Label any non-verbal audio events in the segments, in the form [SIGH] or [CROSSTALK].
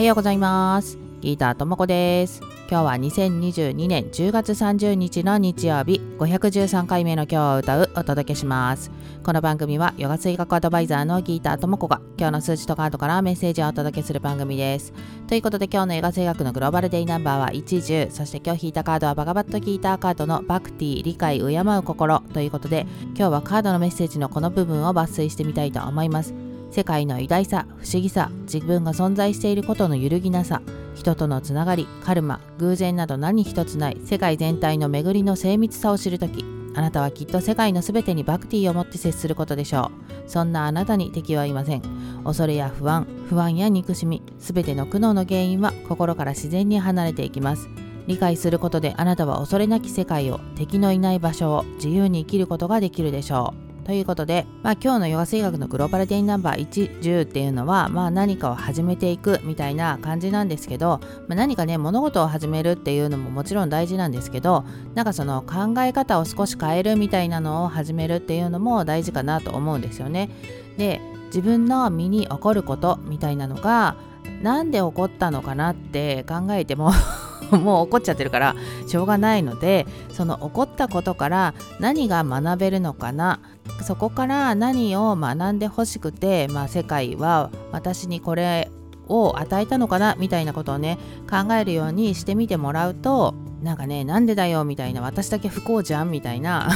はようございます。ギーターともこです。今日は2022年10月30日の日曜日513回目の今日を歌うお届けします。この番組はヨガ水学アドバイザーのギーターともこが今日の数値とカードからメッセージをお届けする番組です。ということで今日のヨガ水学のグローバルデイナンバーは110そして今日引いたカードはバガバットギーターカードのバクティ理解敬う心ということで今日はカードのメッセージのこの部分を抜粋してみたいと思います。世界の偉大さ不思議さ自分が存在していることの揺るぎなさ人とのつながりカルマ偶然など何一つない世界全体の巡りの精密さを知るときあなたはきっと世界のすべてにバクティを持って接することでしょう。そんなあなたに敵はいません。恐れや不安不安や憎しみすべての苦悩の原因は心から自然に離れていきます。理解することであなたは恐れなき世界を敵のいない場所を自由に生きることができるでしょう。ということで、まあ、今日のヨガ水学のグローバルデイナンバー10っていうのは、まあ、何かを始めていくみたいな感じなんですけど、まあ、何かね物事を始めるっていうのももちろん大事なんですけどなんかその考え方を少し変えるみたいなのを始めるっていうのも大事かなと思うんですよね。で自分の身に起こることみたいなのが何で起こったのかなって考えても [LAUGHS] もう起こっちゃってるからしょうがないのでその起こったことから何が学べるのかなそこから何を学んでほしくて、まあ、世界は私にこれを与えたのかなみたいなことをね考えるようにしてみてもらうとなんかねなんでだよみたいな私だけ不幸じゃんみたいな。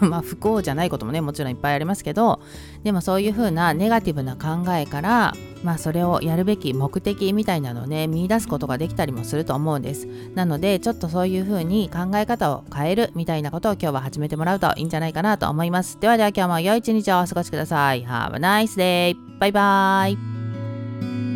[LAUGHS] まあ不幸じゃないこともねもちろんいっぱいありますけどでもそういう風なネガティブな考えからまあそれをやるべき目的みたいなのをね見出すことができたりもすると思うんです。なのでちょっとそういう風に考え方を変えるみたいなことを今日は始めてもらうといいんじゃないかなと思います。ではでは今日も良い一日をお過ごしください。Have a nice day! バイバイ。